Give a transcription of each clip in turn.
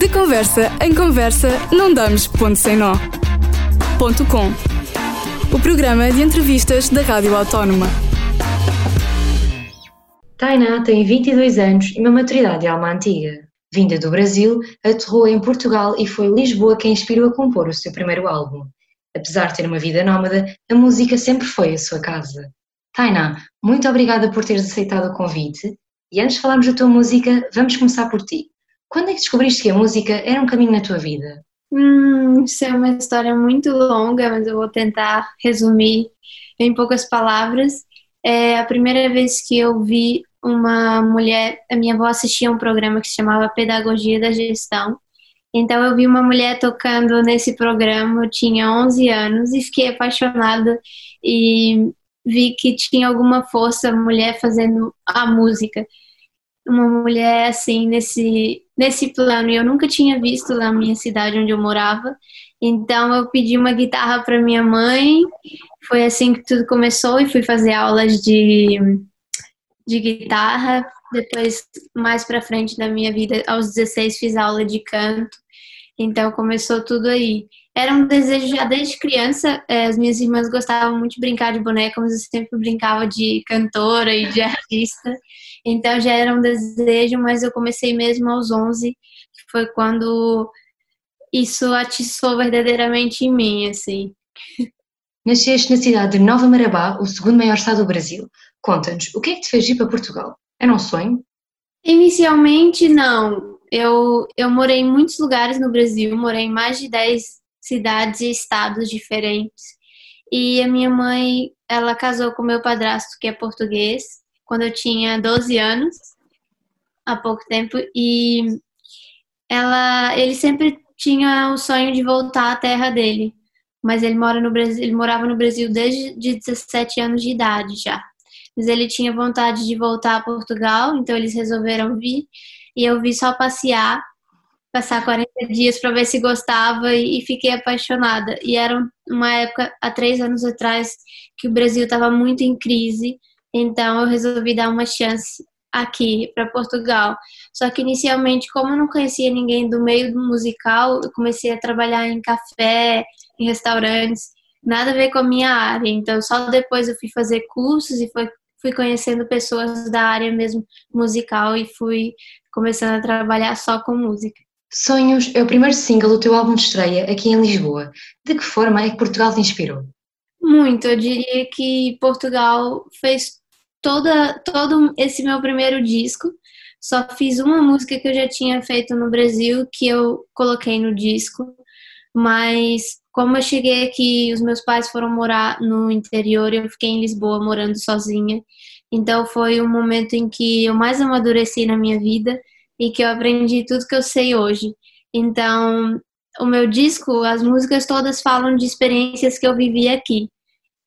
De conversa em conversa, não damos ponto sem nó. Ponto com. O programa de entrevistas da Rádio Autónoma. Tainá tem 22 anos e uma maturidade de alma antiga. Vinda do Brasil, aterrou em Portugal e foi Lisboa quem inspirou a compor o seu primeiro álbum. Apesar de ter uma vida nómada, a música sempre foi a sua casa. Tainá, muito obrigada por teres aceitado o convite. E antes de falarmos da tua música, vamos começar por ti. Quando é que descobriste que a música era um caminho na tua vida? Hum, isso é uma história muito longa, mas eu vou tentar resumir em poucas palavras. É a primeira vez que eu vi uma mulher, a minha avó assistia um programa que se chamava Pedagogia da Gestão. Então eu vi uma mulher tocando nesse programa, eu tinha 11 anos e fiquei apaixonada e vi que tinha alguma força mulher fazendo a música. Uma mulher assim nesse nesse plano, e eu nunca tinha visto na minha cidade onde eu morava. Então eu pedi uma guitarra para minha mãe. Foi assim que tudo começou e fui fazer aulas de de guitarra. Depois, mais para frente da minha vida, aos 16 fiz aula de canto. Então começou tudo aí. Era um desejo já desde criança. É, as minhas irmãs gostavam muito de brincar de boneca, mas eu sempre brincava de cantora e de artista. Então já era um desejo, mas eu comecei mesmo aos 11, que foi quando isso atiçou verdadeiramente em mim, assim. Nasceste na cidade de Nova Marabá, o segundo maior estado do Brasil. Conta-nos, o que é que te fez ir para Portugal? Era um sonho? Inicialmente, não. Eu, eu morei em muitos lugares no Brasil, morei em mais de 10 cidades e estados diferentes. E a minha mãe, ela casou com meu padrasto, que é português, quando eu tinha 12 anos, há pouco tempo, e ela, ele sempre tinha o sonho de voltar à terra dele, mas ele mora no Brasil, ele morava no Brasil desde de 17 anos de idade já. Mas ele tinha vontade de voltar a Portugal, então eles resolveram vir e eu vi só passear, passar 40 dias para ver se gostava e, fiquei apaixonada. E era uma época, há três anos atrás, que o Brasil estava muito em crise, então eu resolvi dar uma chance aqui para Portugal. Só que inicialmente, como eu não conhecia ninguém do meio do musical, eu comecei a trabalhar em café, em restaurantes, nada a ver com a minha área. Então, só depois eu fui fazer cursos e foi fui conhecendo pessoas da área mesmo musical e fui começando a trabalhar só com música. Sonhos é o primeiro single do teu álbum de estreia aqui em Lisboa. De que forma é que Portugal te inspirou? Muito, eu diria que Portugal fez toda, todo esse meu primeiro disco. Só fiz uma música que eu já tinha feito no Brasil, que eu coloquei no disco, mas como eu cheguei aqui, os meus pais foram morar no interior, eu fiquei em Lisboa morando sozinha. Então foi um momento em que eu mais amadureci na minha vida e que eu aprendi tudo que eu sei hoje. Então, o meu disco, as músicas todas falam de experiências que eu vivi aqui.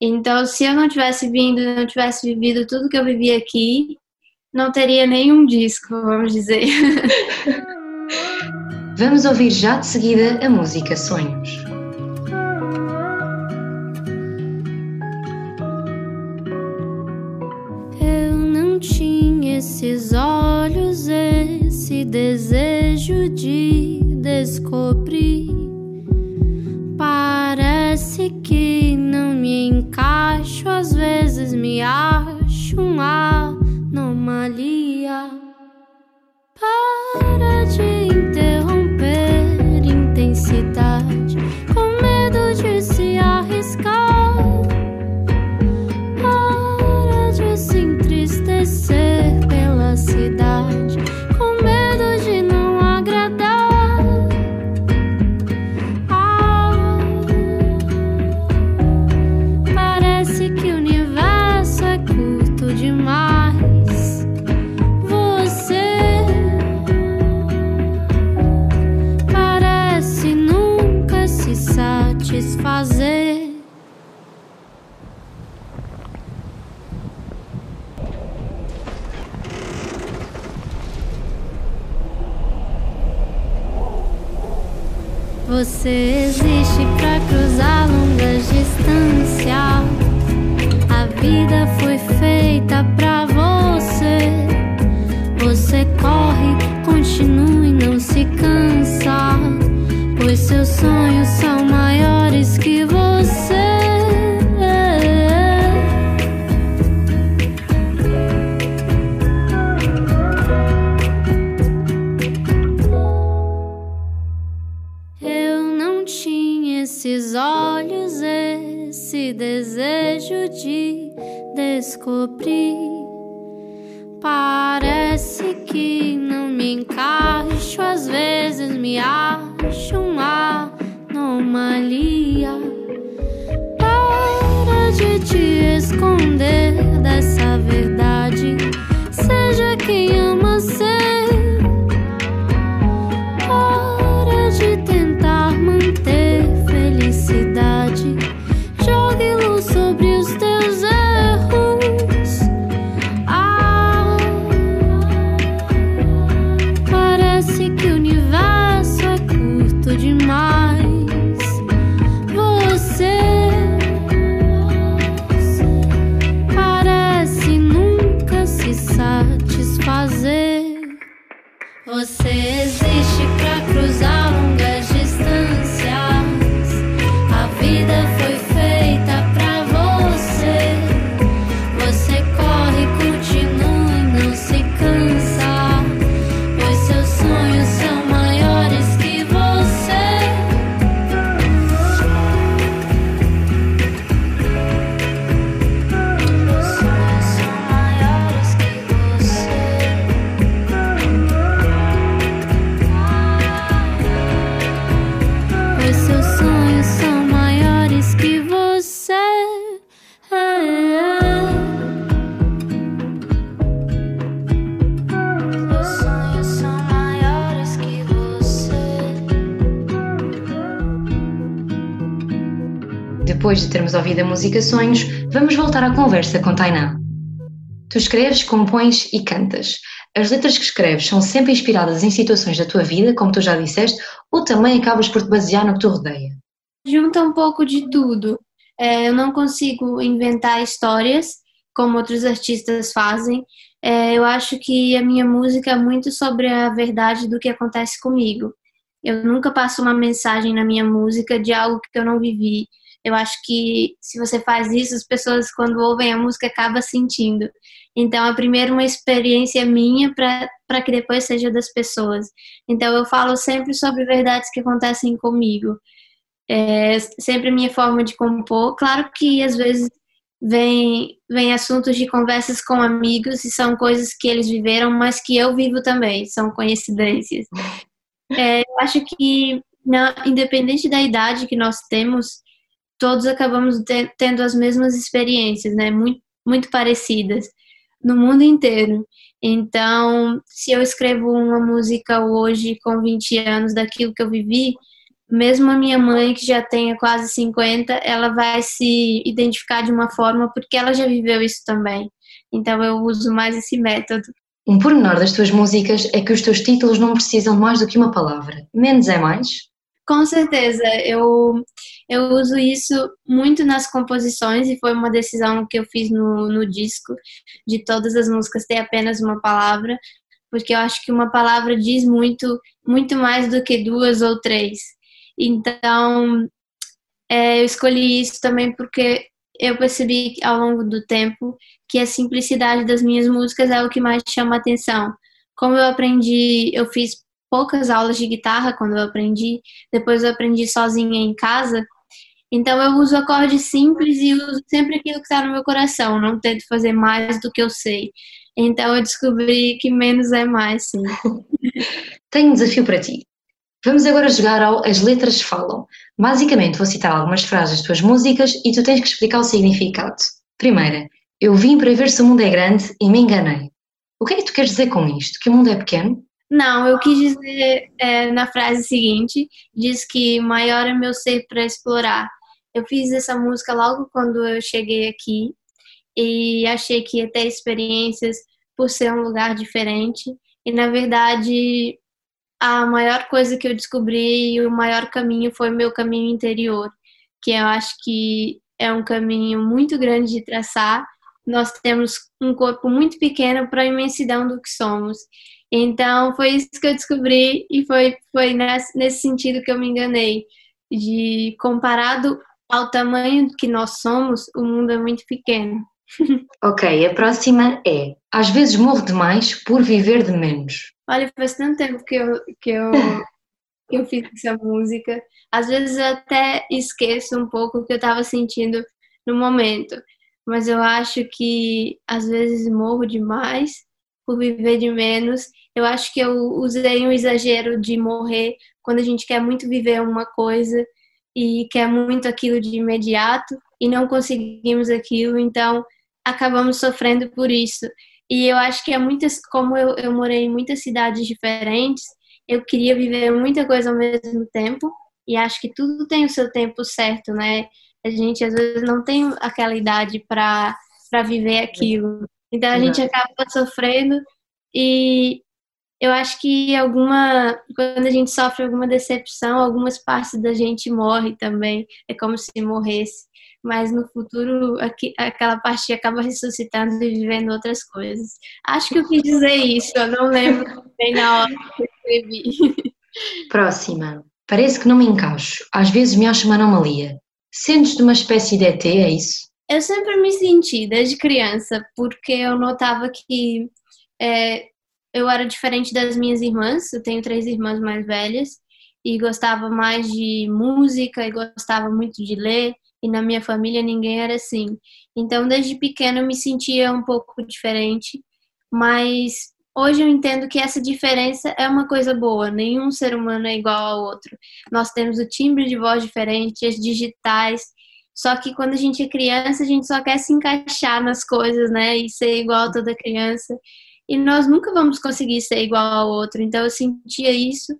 Então, se eu não tivesse vindo, não tivesse vivido tudo que eu vivi aqui, não teria nenhum disco, vamos dizer. Vamos ouvir já de seguida a música Sonhos. Esse desejo de descobrir. Parece que não me encaixo, às vezes me acho uma anomalia. Você existe para cruzar longas distâncias. A vida foi feita para você. Você corre, continua e não se cansa. seus sonhos são Depois de termos ouvido a música Sonhos, vamos voltar à conversa com Tainá. Tu escreves, compões e cantas. As letras que escreves são sempre inspiradas em situações da tua vida, como tu já disseste, ou também acabas por te basear no que tu rodeia? Junta um pouco de tudo. É, eu não consigo inventar histórias como outros artistas fazem. É, eu acho que a minha música é muito sobre a verdade do que acontece comigo. Eu nunca passo uma mensagem na minha música de algo que eu não vivi. Eu acho que se você faz isso, as pessoas, quando ouvem a música, acabam sentindo. Então, é primeiro uma experiência minha para que depois seja das pessoas. Então, eu falo sempre sobre verdades que acontecem comigo. É sempre a minha forma de compor. Claro que às vezes vem, vem assuntos de conversas com amigos e são coisas que eles viveram, mas que eu vivo também, são coincidências. É, eu acho que, na, independente da idade que nós temos, todos acabamos te, tendo as mesmas experiências, né? Muito, muito parecidas no mundo inteiro. Então, se eu escrevo uma música hoje com 20 anos daquilo que eu vivi, mesmo a minha mãe, que já tenha quase 50, ela vai se identificar de uma forma porque ela já viveu isso também. Então, eu uso mais esse método. Um pormenor das tuas músicas é que os teus títulos não precisam mais do que uma palavra. Menos é mais? Com certeza, eu, eu uso isso muito nas composições e foi uma decisão que eu fiz no, no disco, de todas as músicas ter apenas uma palavra, porque eu acho que uma palavra diz muito, muito mais do que duas ou três. Então, é, eu escolhi isso também porque eu percebi ao longo do tempo que a simplicidade das minhas músicas é o que mais chama atenção. Como eu aprendi, eu fiz poucas aulas de guitarra quando eu aprendi, depois eu aprendi sozinha em casa. Então eu uso acordes simples e uso sempre aquilo que está no meu coração, não tento fazer mais do que eu sei. Então eu descobri que menos é mais, sim. Tenho um desafio para ti. Vamos agora jogar ao As Letras Falam. Basicamente, vou citar algumas frases das tuas músicas e tu tens que explicar o significado. Primeira, eu vim para ver se o mundo é grande e me enganei. O que é que tu queres dizer com isto? Que o mundo é pequeno? Não, eu quis dizer é, na frase seguinte, diz que maior é meu ser para explorar. Eu fiz essa música logo quando eu cheguei aqui e achei que ia ter experiências por ser um lugar diferente. E na verdade, a maior coisa que eu descobri e o maior caminho foi meu caminho interior, que eu acho que é um caminho muito grande de traçar. Nós temos um corpo muito pequeno para a imensidão do que somos. Então foi isso que eu descobri e foi, foi nesse, sentido que eu me enganei. De comparado ao tamanho que nós somos, o mundo é muito pequeno. Ok, a próxima é: às vezes morro demais por viver de menos. Olha, faz tanto tempo que eu, que eu, que eu fiz essa música. Às vezes eu até esqueço um pouco o que eu estava sentindo no momento. Mas eu acho que às vezes morro demais por viver de menos. Eu acho que eu usei um exagero de morrer quando a gente quer muito viver uma coisa e quer muito aquilo de imediato e não conseguimos aquilo, então acabamos sofrendo por isso. E eu acho que é muitas, como eu, eu morei em muitas cidades diferentes, eu queria viver muita coisa ao mesmo tempo e acho que tudo tem o seu tempo certo, né? A gente às vezes não tem aquela idade para viver aquilo. Então a gente acaba sofrendo e eu acho que alguma quando a gente sofre alguma decepção, algumas partes da gente morre também. É como se morresse mas no futuro aquela parte acaba ressuscitando e vivendo outras coisas. Acho que eu quis dizer isso, eu não lembro bem na hora que eu escrevi. Próxima. Parece que não me encaixo. Às vezes me acho uma anomalia. Sentes-te uma espécie de ET, é isso? Eu sempre me senti, desde criança, porque eu notava que é, eu era diferente das minhas irmãs. Eu tenho três irmãs mais velhas e gostava mais de música e gostava muito de ler e na minha família ninguém era assim. Então, desde pequena eu me sentia um pouco diferente, mas hoje eu entendo que essa diferença é uma coisa boa. Nenhum ser humano é igual ao outro. Nós temos o timbre de voz diferente, as digitais. Só que quando a gente é criança, a gente só quer se encaixar nas coisas, né? E ser igual a toda criança. E nós nunca vamos conseguir ser igual ao outro. Então eu sentia isso.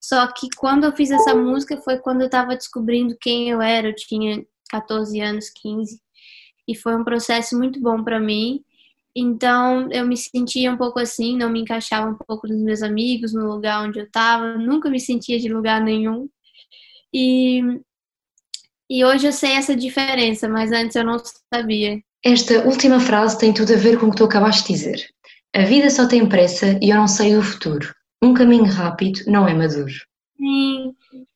Só que quando eu fiz essa música foi quando eu estava descobrindo quem eu era. Eu tinha 14 anos, 15, e foi um processo muito bom para mim. Então, eu me sentia um pouco assim, não me encaixava um pouco nos meus amigos, no lugar onde eu estava, nunca me sentia de lugar nenhum. E, e hoje eu sei essa diferença, mas antes eu não sabia. Esta última frase tem tudo a ver com o que tu acabaste de dizer. A vida só tem pressa e eu não sei o futuro. Um caminho rápido não é maduro. Sim,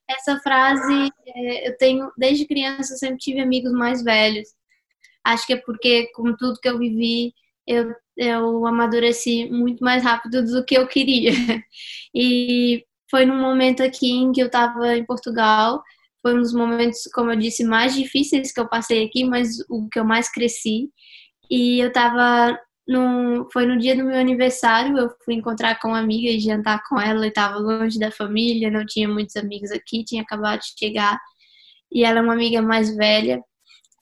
essa frase é, eu tenho desde criança eu sempre tive amigos mais velhos. Acho que é porque com tudo que eu vivi eu, eu amadureci muito mais rápido do que eu queria. E foi num momento aqui em que eu estava em Portugal. Foi um dos momentos, como eu disse, mais difíceis que eu passei aqui, mas o que eu mais cresci. E eu estava no, foi no dia do meu aniversário, eu fui encontrar com uma amiga e jantar com ela, e estava longe da família, não tinha muitos amigos aqui, tinha acabado de chegar, e ela é uma amiga mais velha,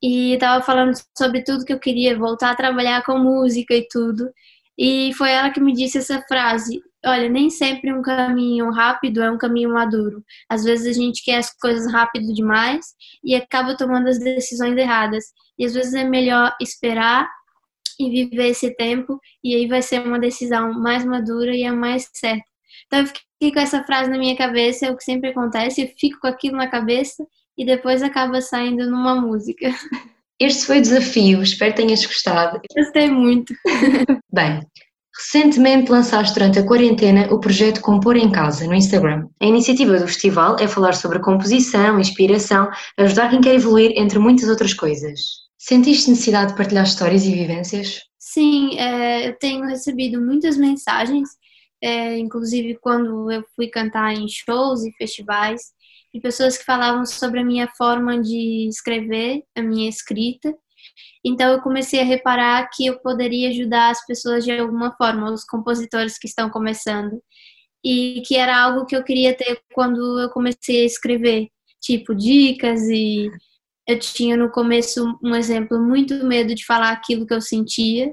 e estava falando sobre tudo que eu queria, voltar a trabalhar com música e tudo, e foi ela que me disse essa frase, olha, nem sempre um caminho rápido é um caminho maduro. Às vezes a gente quer as coisas rápido demais e acaba tomando as decisões erradas. E às vezes é melhor esperar e viver esse tempo, e aí vai ser uma decisão mais madura e a mais certa. Então eu fiquei com essa frase na minha cabeça, é o que sempre acontece, eu fico com aquilo na cabeça e depois acaba saindo numa música. Este foi o desafio, espero que tenhas gostado. Gostei muito. Bem, recentemente lançaste durante a quarentena o projeto Compor em Casa no Instagram. A iniciativa do festival é falar sobre composição, inspiração, ajudar quem quer evoluir, entre muitas outras coisas. Sentiste necessidade de partilhar histórias e vivências? Sim, é, eu tenho recebido muitas mensagens, é, inclusive quando eu fui cantar em shows e festivais, e pessoas que falavam sobre a minha forma de escrever, a minha escrita. Então eu comecei a reparar que eu poderia ajudar as pessoas de alguma forma, os compositores que estão começando, e que era algo que eu queria ter quando eu comecei a escrever, tipo dicas e eu tinha no começo um exemplo muito medo de falar aquilo que eu sentia.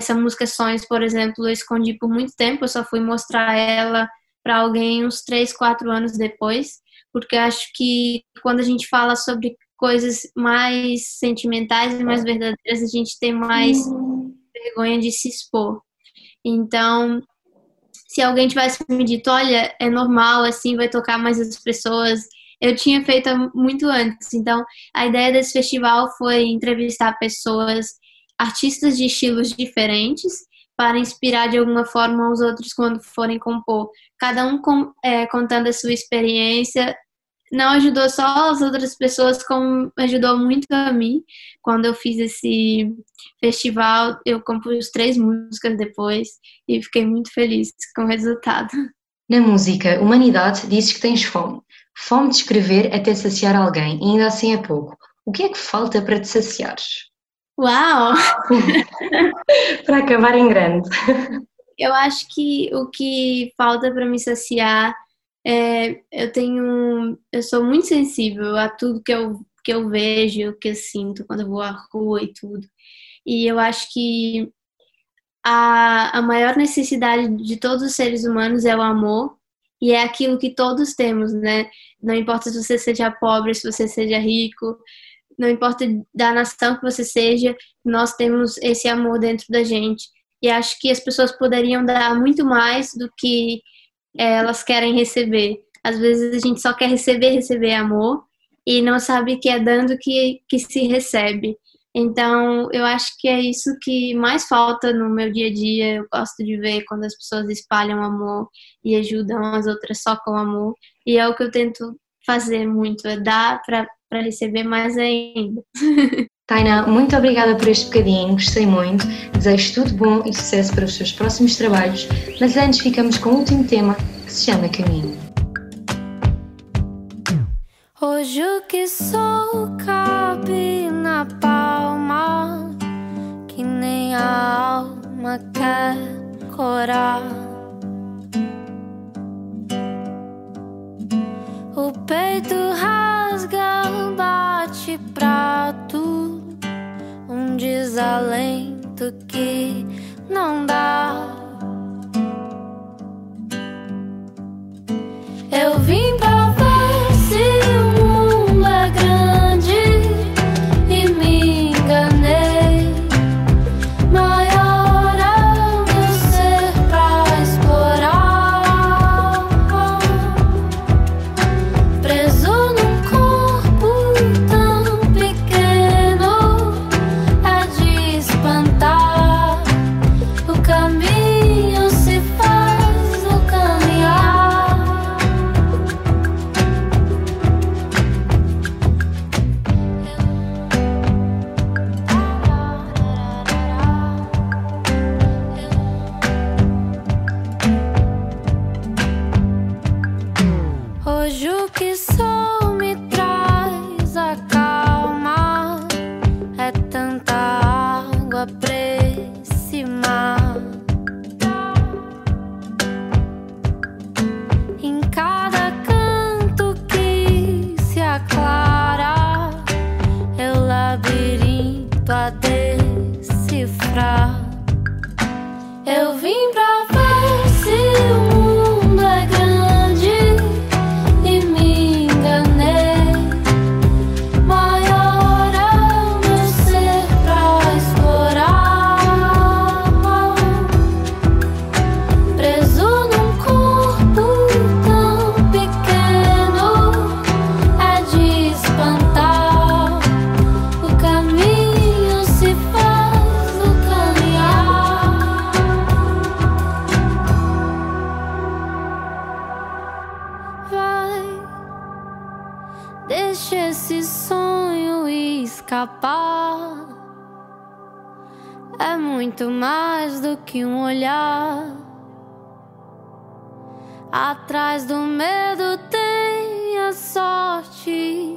Essa música Sonhos, por exemplo, eu escondi por muito tempo, eu só fui mostrar ela para alguém uns 3, 4 anos depois, porque acho que quando a gente fala sobre coisas mais sentimentais e mais verdadeiras, a gente tem mais vergonha de se expor. Então, se alguém tivesse me dito, olha, é normal, assim vai tocar mais as pessoas, eu tinha feito muito antes. Então, a ideia desse festival foi entrevistar pessoas, artistas de estilos diferentes, para inspirar de alguma forma os outros quando forem compor. Cada um com, é, contando a sua experiência. Não ajudou só as outras pessoas, como ajudou muito a mim. Quando eu fiz esse festival, eu compus três músicas depois e fiquei muito feliz com o resultado. Na música Humanidade dizes que tens fome. Fome de escrever até saciar alguém, e ainda assim é pouco. O que é que falta para te saciares? Uau! para acabar em grande. Eu acho que o que falta para me saciar é eu tenho eu sou muito sensível a tudo que eu que eu vejo, que eu sinto quando eu vou à rua e tudo. E eu acho que a, a maior necessidade de todos os seres humanos é o amor e é aquilo que todos temos, né? Não importa se você seja pobre, se você seja rico, não importa da nação que você seja, nós temos esse amor dentro da gente. E acho que as pessoas poderiam dar muito mais do que é, elas querem receber. Às vezes a gente só quer receber, receber amor e não sabe que é dando que, que se recebe. Então, eu acho que é isso que mais falta no meu dia a dia. Eu gosto de ver quando as pessoas espalham amor e ajudam as outras só com amor. E é o que eu tento fazer muito, é dar para receber mais ainda. Taina, muito obrigada por este bocadinho, gostei muito. Desejo tudo bom e sucesso para os seus próximos trabalhos, mas antes ficamos com o último tema que se chama Caminho. Hoje o que sou cabe na palma, que nem a alma quer corar. O peito desalento que não dá. Muito mais do que um olhar. Atrás do medo tem a sorte.